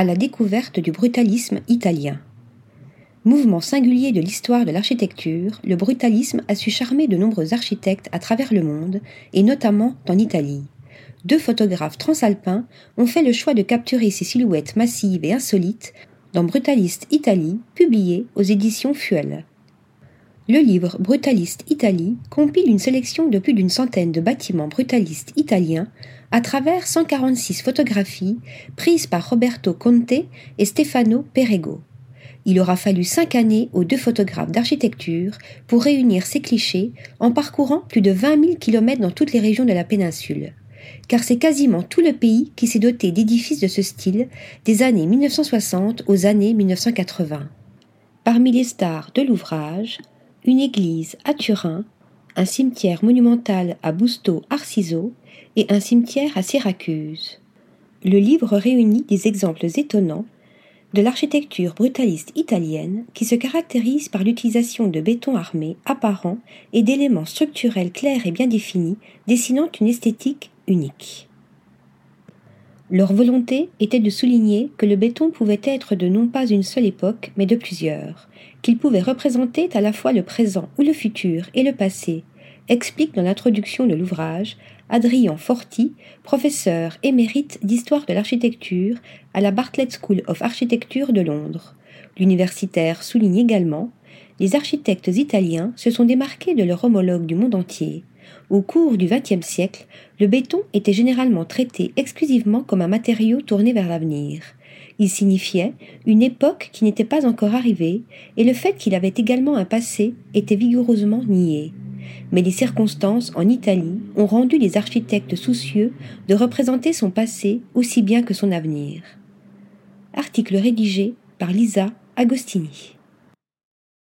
à la découverte du brutalisme italien. Mouvement singulier de l'histoire de l'architecture, le brutalisme a su charmer de nombreux architectes à travers le monde, et notamment en Italie. Deux photographes transalpins ont fait le choix de capturer ces silhouettes massives et insolites dans Brutaliste Italie, publié aux éditions Fuel. Le livre Brutaliste Italie compile une sélection de plus d'une centaine de bâtiments brutalistes italiens à travers 146 photographies prises par Roberto Conte et Stefano Perego. Il aura fallu cinq années aux deux photographes d'architecture pour réunir ces clichés en parcourant plus de 20 000 kilomètres dans toutes les régions de la péninsule. Car c'est quasiment tout le pays qui s'est doté d'édifices de ce style des années 1960 aux années 1980. Parmi les stars de l'ouvrage, une église à Turin, un cimetière monumental à Busto Arciso et un cimetière à Syracuse. Le livre réunit des exemples étonnants de l'architecture brutaliste italienne qui se caractérise par l'utilisation de béton armé apparent et d'éléments structurels clairs et bien définis dessinant une esthétique unique. Leur volonté était de souligner que le béton pouvait être de non pas une seule époque, mais de plusieurs, qu'il pouvait représenter à la fois le présent ou le futur et le passé, explique dans l'introduction de l'ouvrage Adrien Forti, professeur émérite d'histoire de l'architecture à la Bartlett School of Architecture de Londres. L'universitaire souligne également Les architectes italiens se sont démarqués de leurs homologues du monde entier. Au cours du XXe siècle, le béton était généralement traité exclusivement comme un matériau tourné vers l'avenir. Il signifiait une époque qui n'était pas encore arrivée, et le fait qu'il avait également un passé était vigoureusement nié mais les circonstances en Italie ont rendu les architectes soucieux de représenter son passé aussi bien que son avenir. Article rédigé par Lisa Agostini.